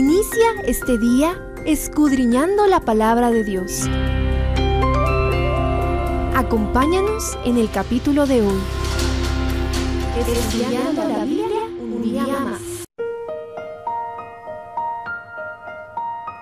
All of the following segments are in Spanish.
Inicia este día escudriñando la palabra de Dios. Acompáñanos en el capítulo de hoy. Estudiando la Biblia un día más.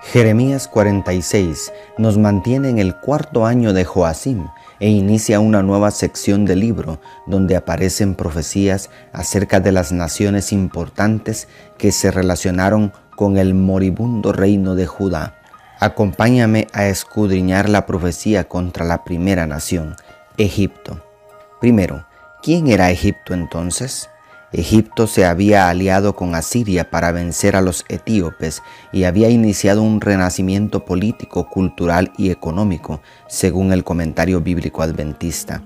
Jeremías 46 nos mantiene en el cuarto año de Joacim e inicia una nueva sección del libro donde aparecen profecías acerca de las naciones importantes que se relacionaron con el moribundo reino de Judá. Acompáñame a escudriñar la profecía contra la primera nación, Egipto. Primero, ¿quién era Egipto entonces? Egipto se había aliado con Asiria para vencer a los etíopes y había iniciado un renacimiento político, cultural y económico, según el comentario bíblico adventista.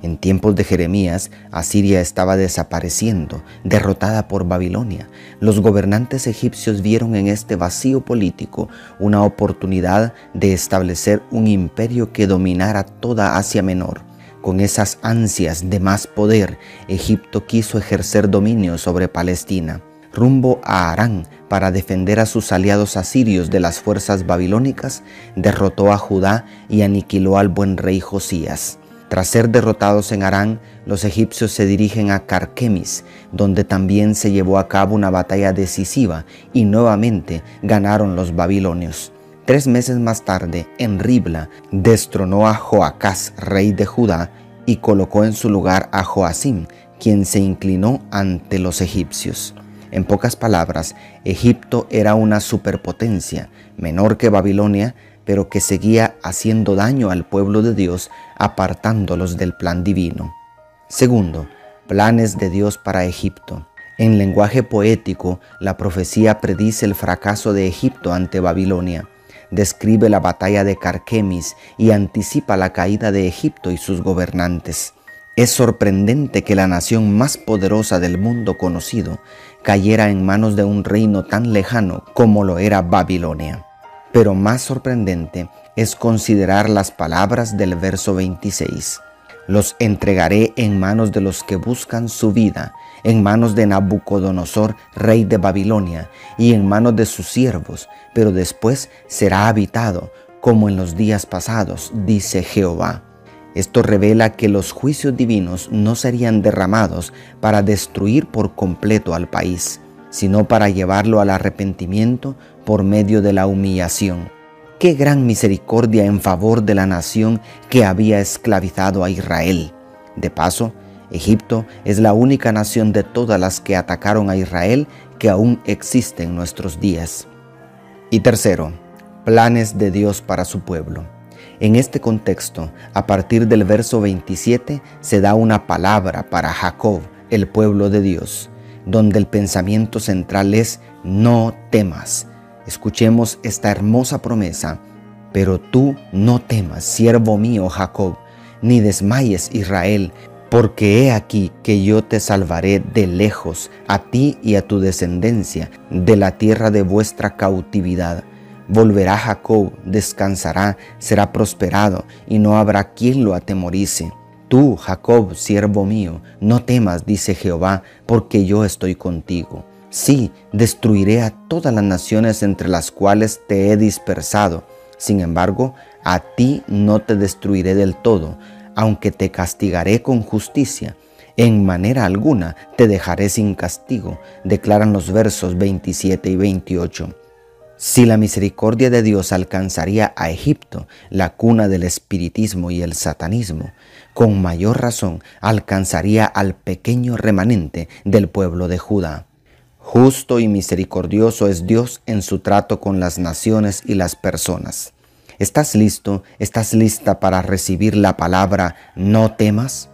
En tiempos de Jeremías, Asiria estaba desapareciendo, derrotada por Babilonia. Los gobernantes egipcios vieron en este vacío político una oportunidad de establecer un imperio que dominara toda Asia Menor. Con esas ansias de más poder, Egipto quiso ejercer dominio sobre Palestina, rumbo a Arán para defender a sus aliados asirios de las fuerzas babilónicas, derrotó a Judá y aniquiló al buen rey Josías. Tras ser derrotados en Arán, los egipcios se dirigen a Carquemis, donde también se llevó a cabo una batalla decisiva y nuevamente ganaron los babilonios. Tres meses más tarde, en Ribla, destronó a Joacás, rey de Judá, y colocó en su lugar a Joacim, quien se inclinó ante los egipcios. En pocas palabras, Egipto era una superpotencia, menor que Babilonia, pero que seguía haciendo daño al pueblo de Dios, apartándolos del plan divino. Segundo, planes de Dios para Egipto. En lenguaje poético, la profecía predice el fracaso de Egipto ante Babilonia describe la batalla de Carquemis y anticipa la caída de Egipto y sus gobernantes. Es sorprendente que la nación más poderosa del mundo conocido cayera en manos de un reino tan lejano como lo era Babilonia. Pero más sorprendente es considerar las palabras del verso 26. Los entregaré en manos de los que buscan su vida, en manos de Nabucodonosor, rey de Babilonia, y en manos de sus siervos, pero después será habitado, como en los días pasados, dice Jehová. Esto revela que los juicios divinos no serían derramados para destruir por completo al país, sino para llevarlo al arrepentimiento por medio de la humillación. Qué gran misericordia en favor de la nación que había esclavizado a Israel. De paso, Egipto es la única nación de todas las que atacaron a Israel que aún existe en nuestros días. Y tercero, planes de Dios para su pueblo. En este contexto, a partir del verso 27, se da una palabra para Jacob, el pueblo de Dios, donde el pensamiento central es no temas. Escuchemos esta hermosa promesa. Pero tú no temas, siervo mío Jacob, ni desmayes Israel, porque he aquí que yo te salvaré de lejos, a ti y a tu descendencia, de la tierra de vuestra cautividad. Volverá Jacob, descansará, será prosperado, y no habrá quien lo atemorice. Tú, Jacob, siervo mío, no temas, dice Jehová, porque yo estoy contigo. Sí, destruiré a todas las naciones entre las cuales te he dispersado. Sin embargo, a ti no te destruiré del todo, aunque te castigaré con justicia, en manera alguna te dejaré sin castigo, declaran los versos 27 y 28. Si la misericordia de Dios alcanzaría a Egipto, la cuna del espiritismo y el satanismo, con mayor razón alcanzaría al pequeño remanente del pueblo de Judá. Justo y misericordioso es Dios en su trato con las naciones y las personas. ¿Estás listo? ¿Estás lista para recibir la palabra no temas?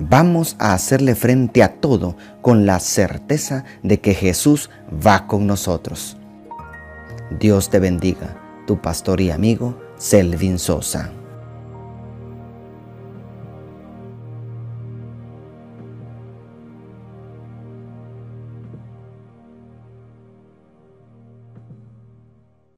Vamos a hacerle frente a todo con la certeza de que Jesús va con nosotros. Dios te bendiga, tu pastor y amigo Selvin Sosa.